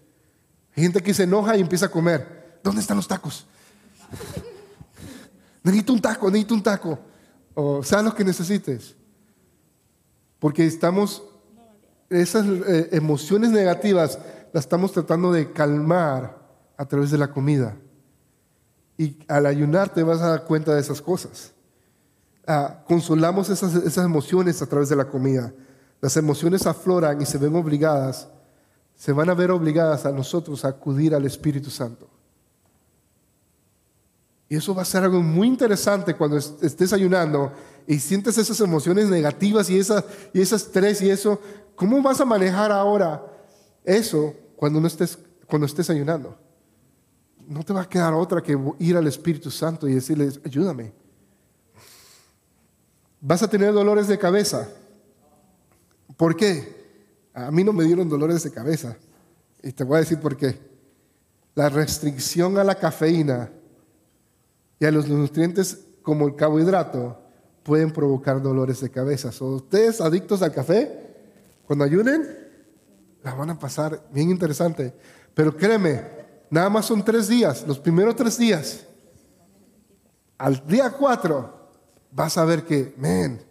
Speaker 1: Hay gente que se enoja y empieza a comer. ¿Dónde están los tacos? necesito un taco, necesito un taco. O sea lo que necesites. Porque estamos, esas eh, emociones negativas las estamos tratando de calmar a través de la comida. Y al ayunar te vas a dar cuenta de esas cosas. Ah, consolamos esas, esas emociones a través de la comida. Las emociones afloran y se ven obligadas, se van a ver obligadas a nosotros a acudir al Espíritu Santo. Y eso va a ser algo muy interesante cuando estés ayunando y sientes esas emociones negativas y, esa, y estrés y eso. ¿Cómo vas a manejar ahora eso cuando, no estés, cuando estés ayunando? No te va a quedar otra que ir al Espíritu Santo y decirle, ayúdame. Vas a tener dolores de cabeza. ¿Por qué? A mí no me dieron dolores de cabeza. Y te voy a decir por qué. La restricción a la cafeína y a los nutrientes como el carbohidrato pueden provocar dolores de cabeza. ¿O ustedes adictos al café? Cuando ayunen, la van a pasar bien interesante. Pero créeme, nada más son tres días, los primeros tres días. Al día cuatro vas a ver que, man,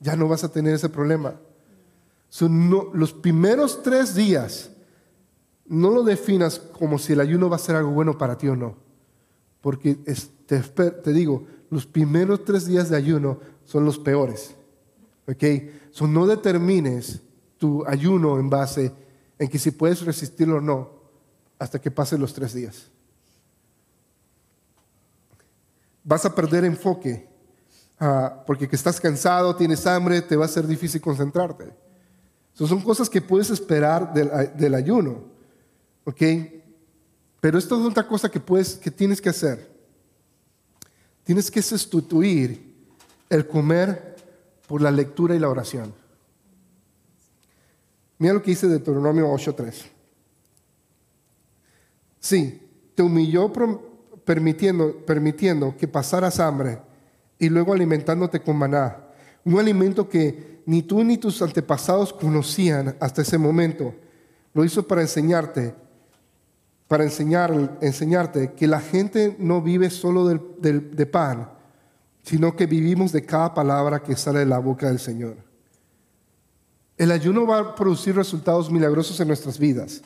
Speaker 1: ya no vas a tener ese problema. los primeros tres días, no lo definas como si el ayuno va a ser algo bueno para ti o no. Porque te, digo, los primeros tres días de ayuno son los peores. ¿Ok? So, no determines tu ayuno en base en que si puedes resistirlo o no hasta que pasen los tres días. Vas a perder enfoque ah, porque que estás cansado, tienes hambre, te va a ser difícil concentrarte. son cosas que puedes esperar del, del ayuno. ¿Ok? Pero esto es otra cosa que, puedes, que tienes que hacer. Tienes que sustituir el comer por la lectura y la oración. Mira lo que dice Deuteronomio 8.3. Sí, te humilló permitiendo, permitiendo que pasaras hambre y luego alimentándote con maná, un alimento que ni tú ni tus antepasados conocían hasta ese momento. Lo hizo para enseñarte, para enseñar, enseñarte que la gente no vive solo de pan, sino que vivimos de cada palabra que sale de la boca del Señor. El ayuno va a producir resultados milagrosos en nuestras vidas.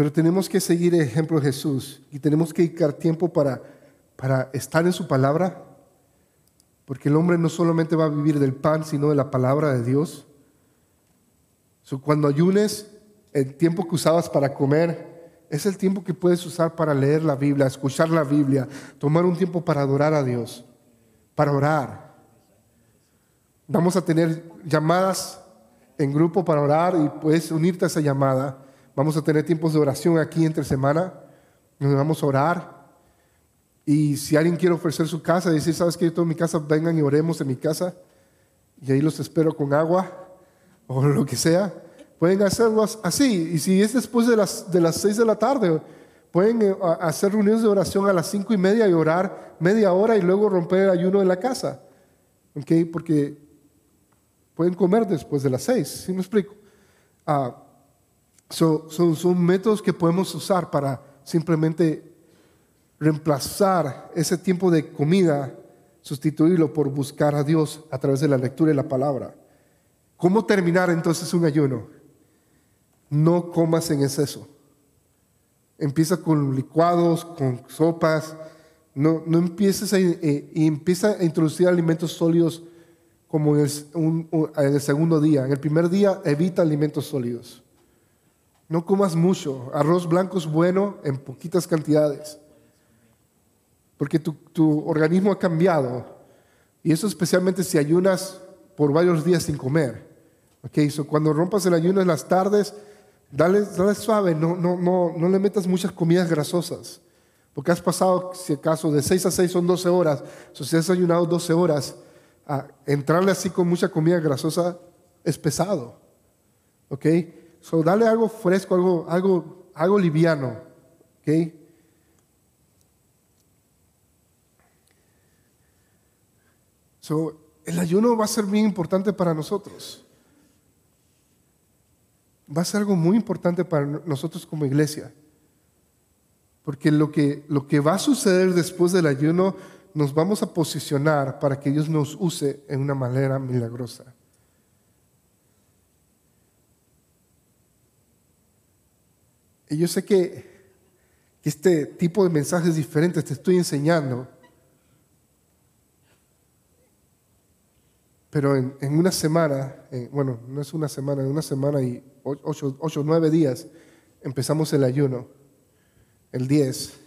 Speaker 1: Pero tenemos que seguir el ejemplo de Jesús y tenemos que dedicar tiempo para, para estar en su palabra, porque el hombre no solamente va a vivir del pan, sino de la palabra de Dios. cuando ayunes, el tiempo que usabas para comer es el tiempo que puedes usar para leer la Biblia, escuchar la Biblia, tomar un tiempo para adorar a Dios, para orar. Vamos a tener llamadas en grupo para orar y puedes unirte a esa llamada. Vamos a tener tiempos de oración aquí entre semana, donde vamos a orar. Y si alguien quiere ofrecer su casa decir, sabes que yo tengo mi casa, vengan y oremos en mi casa. Y ahí los espero con agua o lo que sea. Pueden hacerlo así. Y si es después de las, de las seis de la tarde, pueden eh, hacer reuniones de oración a las cinco y media y orar media hora y luego romper el ayuno en la casa. ¿Okay? Porque pueden comer después de las seis. ¿Sí me explico? Ah, son, métodos que podemos usar para simplemente reemplazar ese tiempo de comida, sustituirlo por buscar a Dios a través de la lectura y la palabra. ¿Cómo terminar entonces un ayuno? No comas en exceso. Empieza con licuados, con sopas. No, no empieces a, eh, y empieza a introducir alimentos sólidos como en el segundo día. En el primer día evita alimentos sólidos. No comas mucho. Arroz blanco es bueno en poquitas cantidades. Porque tu, organismo ha cambiado. Y eso especialmente si ayunas por varios días sin comer. Okay, so cuando rompas el ayuno en las tardes, dale, dale suave, no, no, no, no le metas muchas comidas grasosas. Porque has pasado, si acaso, de 6 a 6 son 12 horas. So, si has ayunado 12 horas, entrarle así con mucha comida grasosa es pesado. ¿Ok? So, dale algo fresco, algo, algo, algo liviano. ¿ok? So, el ayuno va a ser bien importante para nosotros. Va a ser algo muy importante para nosotros como iglesia. Porque lo que, lo que va a suceder después del ayuno, nos vamos a posicionar para que Dios nos use en una manera milagrosa. Y yo sé que, este tipo de mensajes diferentes te estoy enseñando, pero en, una semana, bueno, no es una semana, en una semana y ocho o nueve días empezamos el ayuno, el 10,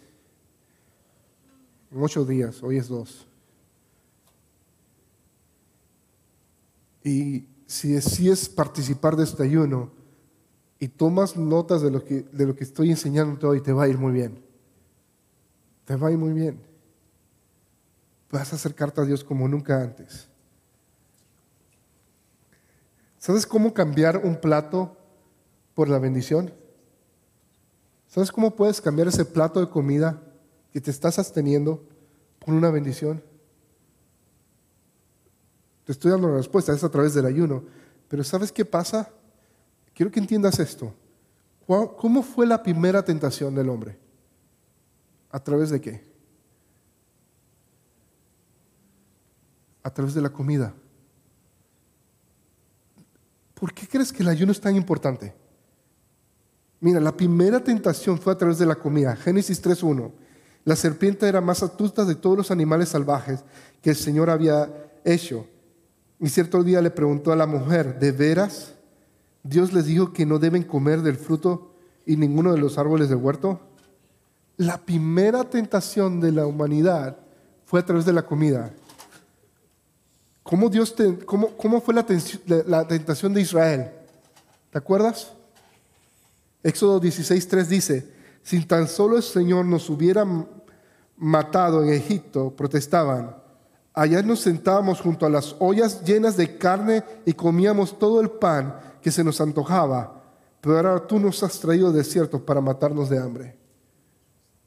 Speaker 1: en ocho días, hoy es dos. Y si decides participar de este ayuno, y tomas notas de lo que, de lo que estoy enseñando hoy, te va a ir muy bien. Te va a ir muy bien. Vas a acercarte a Dios como nunca antes. ¿Sabes cómo cambiar un plato por la bendición? ¿Sabes cómo puedes cambiar ese plato de comida que te estás sosteniendo por una bendición? Te estoy dando la respuesta, es a través del ayuno. Pero ¿sabes qué pasa? Quiero que entiendas esto. ¿Cómo fue la primera tentación del hombre? ¿A través de qué? A través de la comida. ¿Por qué crees que el ayuno es tan importante? Mira, la primera tentación fue a través de la comida. Génesis 3.1. La serpiente era más astuta de todos los animales salvajes que el Señor había hecho. Y cierto día le preguntó a la mujer, ¿de veras Dios les dijo que no deben comer del fruto y ninguno de los árboles del huerto. La primera tentación de la humanidad fue a través de la comida. ¿Cómo, Dios cómo, fue la, la tentación de Israel? ¿Te acuerdas? Éxodo 16.3 dice, si tan solo el Señor nos hubiera matado en Egipto, protestaban, allá nos sentábamos junto a las ollas llenas de carne y comíamos todo el pan que se nos antojaba, pero ahora tú nos has traído desierto para matarnos de hambre.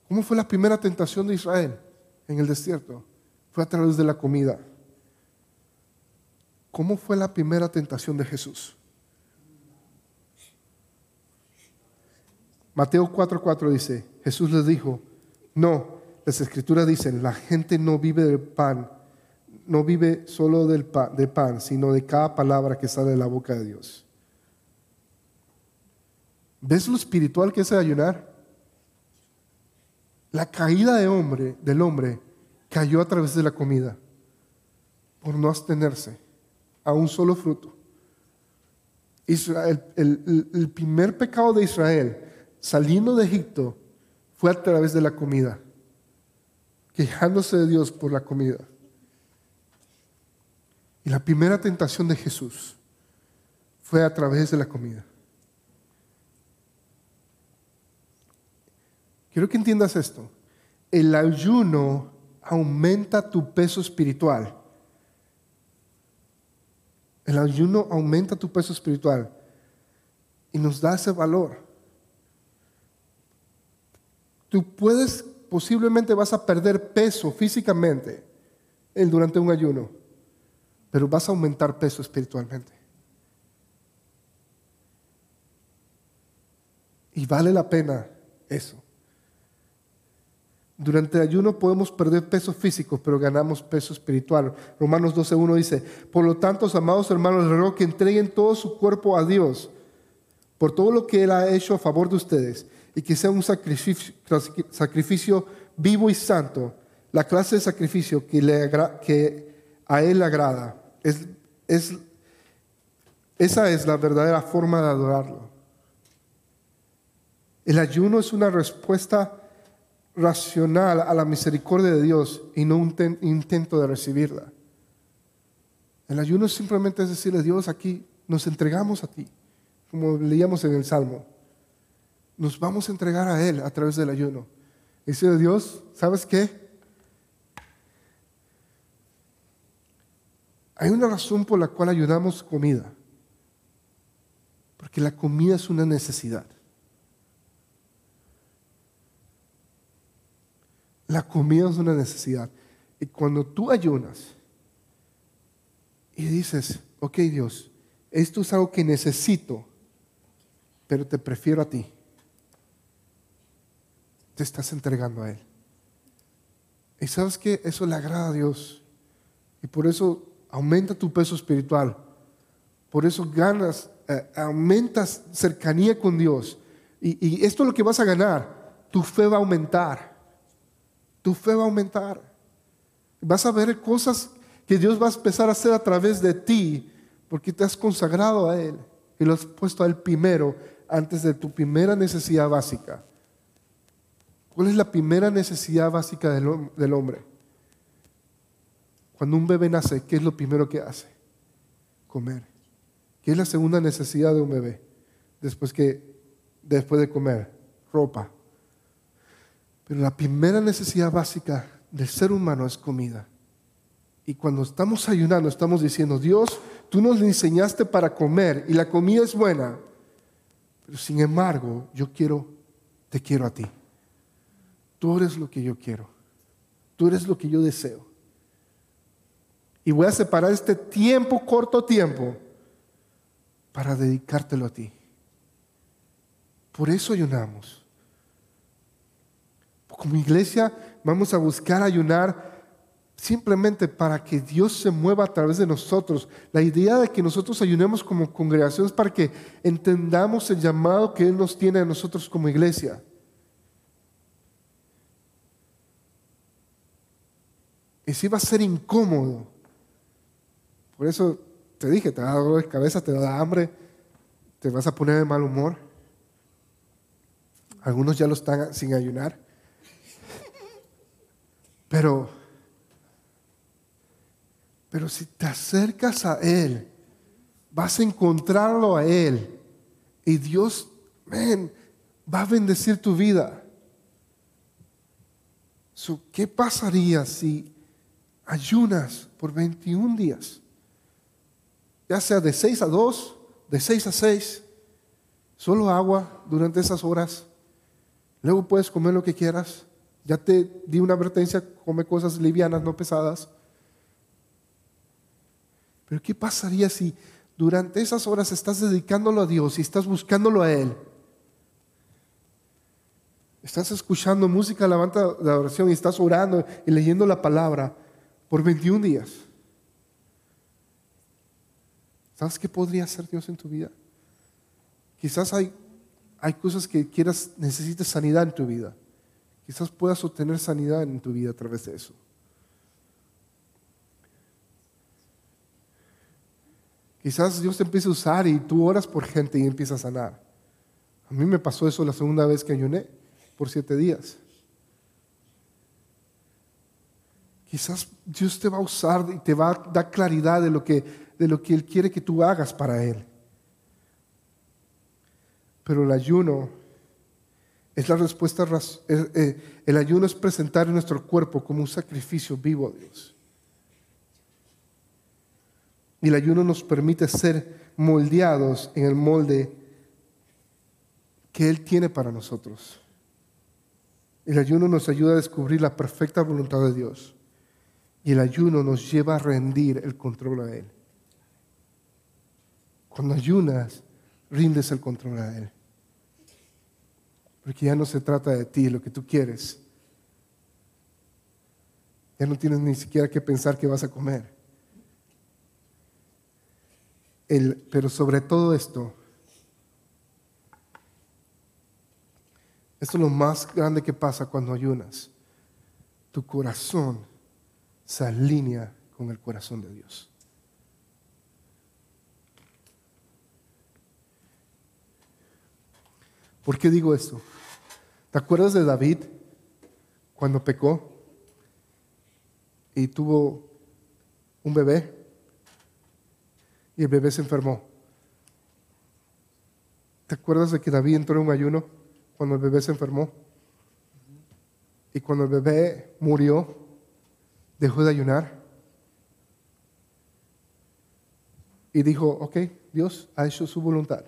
Speaker 1: ¿Cómo fue la primera tentación de Israel en el desierto? Fue a través de la comida. ¿Cómo fue la primera tentación de Jesús? Mateo 4:4 dice, Jesús les dijo, no, las escrituras dicen, la gente no vive del pan, no vive solo del pan, de pan, sino de cada palabra que sale de la boca de Dios. ¿Ves lo espiritual que es ayunar? La caída de hombre, del hombre cayó a través de la comida por no abstenerse a un solo fruto. Israel, el primer pecado de Israel saliendo de Egipto fue a través de la comida, quejándose de Dios por la comida. Y la primera tentación de Jesús fue a través de la comida. Quiero que entiendas esto. El ayuno aumenta tu peso espiritual. El ayuno aumenta tu peso espiritual y nos da ese valor. Tú puedes, posiblemente vas a perder peso físicamente durante un ayuno, pero vas a aumentar peso espiritualmente. Y vale la pena eso. Durante el ayuno podemos perder peso físico, pero ganamos peso espiritual. Romanos 12.1 dice, por lo tanto, amados hermanos, les ruego que entreguen todo su cuerpo a Dios por todo lo que Él ha hecho a favor de ustedes y que sea un sacrificio, vivo y santo, la clase de sacrificio que, le a Él le agrada. Es, es, esa es la verdadera forma de adorarlo. El ayuno es una respuesta racional a la misericordia de Dios y no un intento de recibirla. El ayuno simplemente es decirle, Dios, aquí nos entregamos a ti, como leíamos en el Salmo nos vamos a entregar a Él a través del ayuno. Y dice Dios, ¿sabes qué? Hay una razón por la cual ayudamos comida. Porque la comida es una necesidad. La comida es una necesidad. Y cuando tú ayunas y dices, ok Dios, esto es algo que necesito, pero te prefiero a ti te estás entregando a Él. Y sabes que eso le agrada a Dios. Y por eso aumenta tu peso espiritual. Por eso ganas, eh, aumentas cercanía con Dios. Y, y esto es lo que vas a ganar. Tu fe va a aumentar. Tu fe va a aumentar. Vas a ver cosas que Dios va a empezar a hacer a través de ti porque te has consagrado a Él y lo has puesto a Él primero antes de tu primera necesidad básica. ¿Cuál es la primera necesidad básica del, hombre? Cuando un bebé nace, ¿qué es lo primero que hace? Comer. ¿Qué es la segunda necesidad de un bebé? Después, que, después de comer, ropa. Pero la primera necesidad básica del ser humano es comida. Y cuando estamos ayunando, estamos diciendo, Dios, tú nos enseñaste para comer y la comida es buena. Pero sin embargo, yo quiero, te quiero a ti. Tú eres lo que yo quiero. Tú eres lo que yo deseo. Y voy a separar este tiempo, corto tiempo, para dedicártelo a ti. Por eso ayunamos. Como iglesia vamos a buscar ayunar simplemente para que Dios se mueva a través de nosotros. La idea de que nosotros ayunemos como congregación es para que entendamos el llamado que Él nos tiene a nosotros como iglesia. Y si va a ser incómodo. Por eso te dije, te va a dar dolor de cabeza, te va a dar hambre, te vas a poner de mal humor. Algunos ya lo están sin ayunar. Pero, pero si te acercas a Él, vas a encontrarlo a Él. Y Dios, va a bendecir tu vida. So, ¿Qué pasaría si ayunas por 21 días? Ya sea de 6 a 2, de 6 a 6, solo agua durante esas horas. Luego puedes comer lo que quieras. Ya te di una advertencia, come cosas livianas, no pesadas. Pero ¿qué pasaría si durante esas horas estás dedicándolo a Dios y estás buscándolo a Él? Estás escuchando música, levanta la oración y estás orando y leyendo la palabra por 21 días. ¿Sabes qué podría hacer Dios en tu vida? Quizás hay, hay cosas que quieras, necesites sanidad en tu vida. Quizás puedas obtener sanidad en tu vida a través de eso. Quizás Dios te empiece a usar y tú oras por gente y empieza a sanar. A mí me pasó eso la segunda vez que ayuné, por siete días. Quizás Dios te va a usar y te va a dar claridad de lo que, de lo que Él quiere que tú hagas para Él. Pero el ayuno es la respuesta, eh, el ayuno es presentar nuestro cuerpo como un sacrificio vivo a Dios. Y el ayuno nos permite ser moldeados en el molde que Él tiene para nosotros. El ayuno nos ayuda a descubrir la perfecta voluntad de Dios. Y el ayuno nos lleva a rendir el control a Él. Cuando ayunas, rindes el control a Él. Porque ya no se trata de ti, lo que tú quieres. Ya no tienes ni siquiera que pensar que vas a comer pero sobre todo esto, esto es lo más grande que pasa cuando ayunas. Tu corazón se alinea con el corazón de Dios. ¿Por qué digo esto? ¿Te acuerdas de David cuando pecó y tuvo un bebé? y el bebé se enfermó. ¿Te acuerdas de que David entró en un ayuno cuando el bebé se enfermó? Y cuando el bebé murió, dejó de ayunar. Y dijo, ok, Dios ha hecho su voluntad.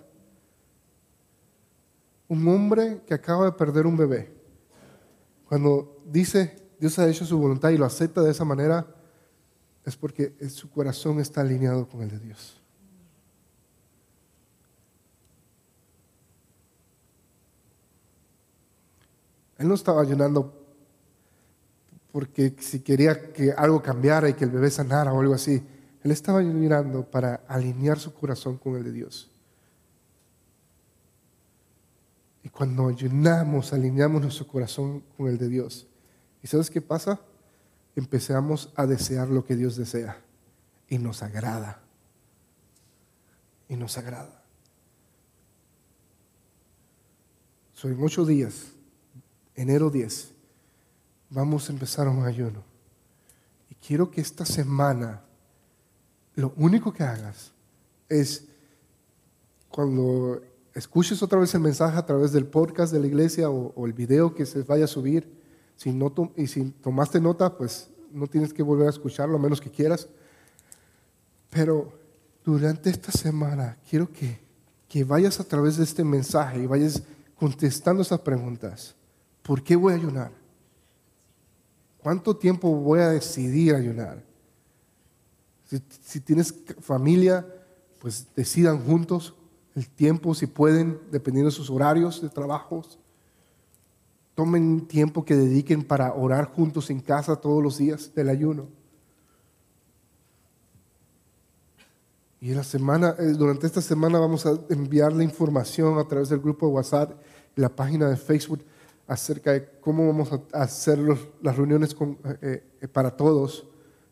Speaker 1: Un hombre que acaba de perder un bebé, cuando dice Dios ha hecho su voluntad y lo acepta de esa manera, es porque su corazón está alineado con el de Dios. Él no estaba ayunando porque si quería que algo cambiara y que el bebé sanara o algo así. Él estaba ayunando para alinear su corazón con el de Dios. Cuando ayunamos, alineamos nuestro corazón con el de Dios. ¿Y sabes qué pasa? Empezamos a desear lo que Dios desea. Y nos agrada. Y nos agrada. Son ocho días enero 10, vamos a empezar un ayuno. Y quiero que esta semana lo único que hagas es cuando escuches otra vez el mensaje a través del podcast de la iglesia o, el video que se vaya a subir, si no y si tomaste nota, pues no tienes que volver a escucharlo a menos que quieras. Pero durante esta semana quiero que, que vayas a través de este mensaje y vayas contestando esas preguntas. ¿Por qué voy a ayunar? ¿Cuánto tiempo voy a decidir ayunar? Si, tienes familia, pues decidan juntos el tiempo, si pueden, dependiendo de sus horarios de trabajos. Tomen tiempo que dediquen para orar juntos en casa todos los días del ayuno. Y la semana, eh, durante esta semana vamos a enviarle información a través del grupo de WhatsApp y la página de Facebook acerca de cómo vamos a hacer las reuniones eh, eh, para todos,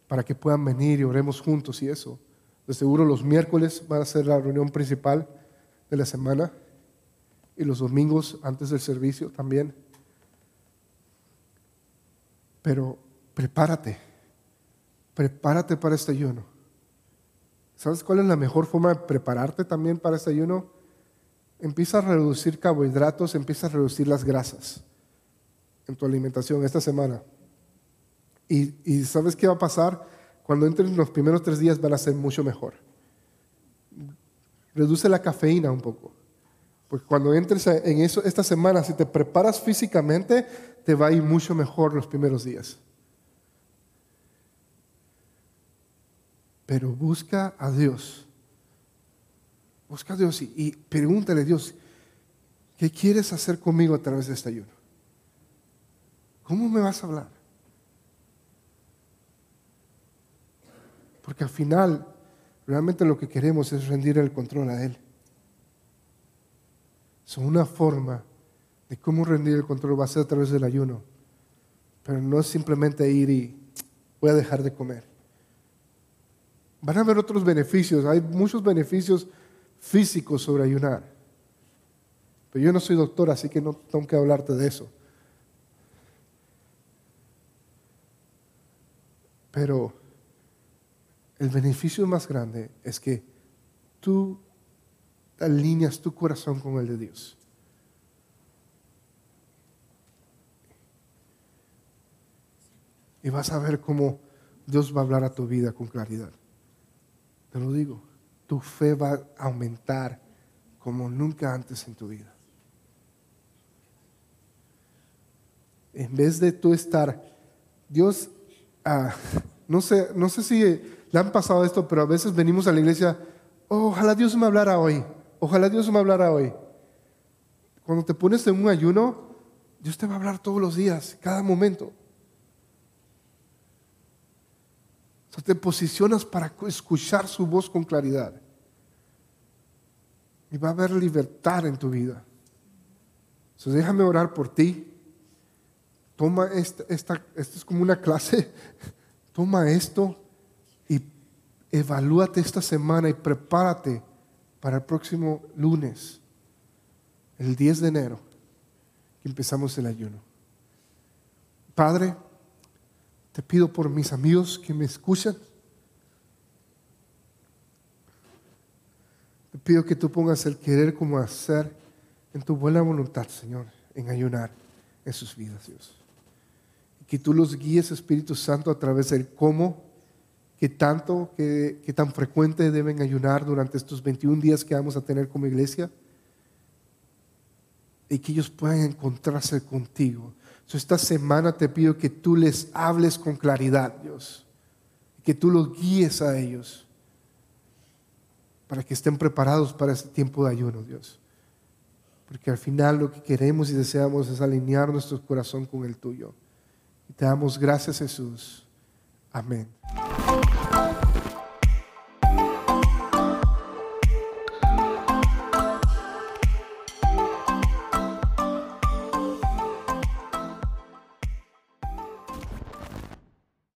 Speaker 1: para que puedan venir y oremos juntos y eso. De seguro los miércoles van a ser la reunión principal de la semana y los domingos antes del servicio también. Pero prepárate, prepárate para este ayuno. ¿Sabes cuál es la mejor forma de prepararte también para este ayuno? Empieza a reducir carbohidratos, empieza a reducir las grasas en tu alimentación esta semana. Y, y ¿sabes qué va a pasar? Cuando entren los primeros tres días van a ser mucho mejor. Reduce la cafeína un poco. Porque cuando entres en eso esta semana, si te preparas físicamente, te va a ir mucho mejor los primeros días. Pero busca a Dios. Busca a Dios y, pregúntale a Dios, ¿qué quieres hacer conmigo a través de este ayuno? ¿Cómo me vas a hablar? Porque al final, realmente lo que queremos es rendir el control a Él. Es una forma de cómo rendir el control va a ser a través del ayuno. Pero no es simplemente ir y voy a dejar de comer. Van a haber otros beneficios. Hay muchos beneficios físicos sobre ayunar. Pero yo no soy doctor, así que no tengo que hablarte de eso. Pero el beneficio más grande es que tú alineas tu corazón con el de Dios. Y vas a ver cómo Dios va a hablar a tu vida con claridad. Te lo digo, tu fe va a aumentar como nunca antes en tu vida. En vez de tú estar, Dios, ah, no, sé, no sé si le han pasado esto, pero a veces venimos a la iglesia, oh, ojalá Dios me hablara hoy, ojalá Dios me hablara hoy. Cuando te pones en un ayuno, Dios te va a hablar todos los días, cada momento. te posicionas para escuchar su voz con claridad. Y va a haber libertad en tu vida. Entonces déjame orar por ti. Toma esta, esta, es como una clase. Toma esto evalúate esta semana y prepárate para el próximo lunes, el 10 de enero, que empezamos el ayuno. Padre, te pido por mis amigos que me escuchan. Te pido que tú pongas el querer como hacer en tu buena voluntad, Señor, en ayunar en sus vidas, Dios. Y que tú los guíes, Espíritu Santo, a través del cómo, que tanto, que, que tan frecuente deben ayunar durante estos 21 días que vamos a tener como iglesia. Y que ellos puedan encontrarse contigo esta semana te pido que tú les hables con claridad, Dios. Que tú los guíes a ellos para que estén preparados para este tiempo de ayuno, Dios. Porque al final lo que queremos y deseamos es alinear nuestro corazón con el tuyo. Y te damos gracias, Jesús. Amén.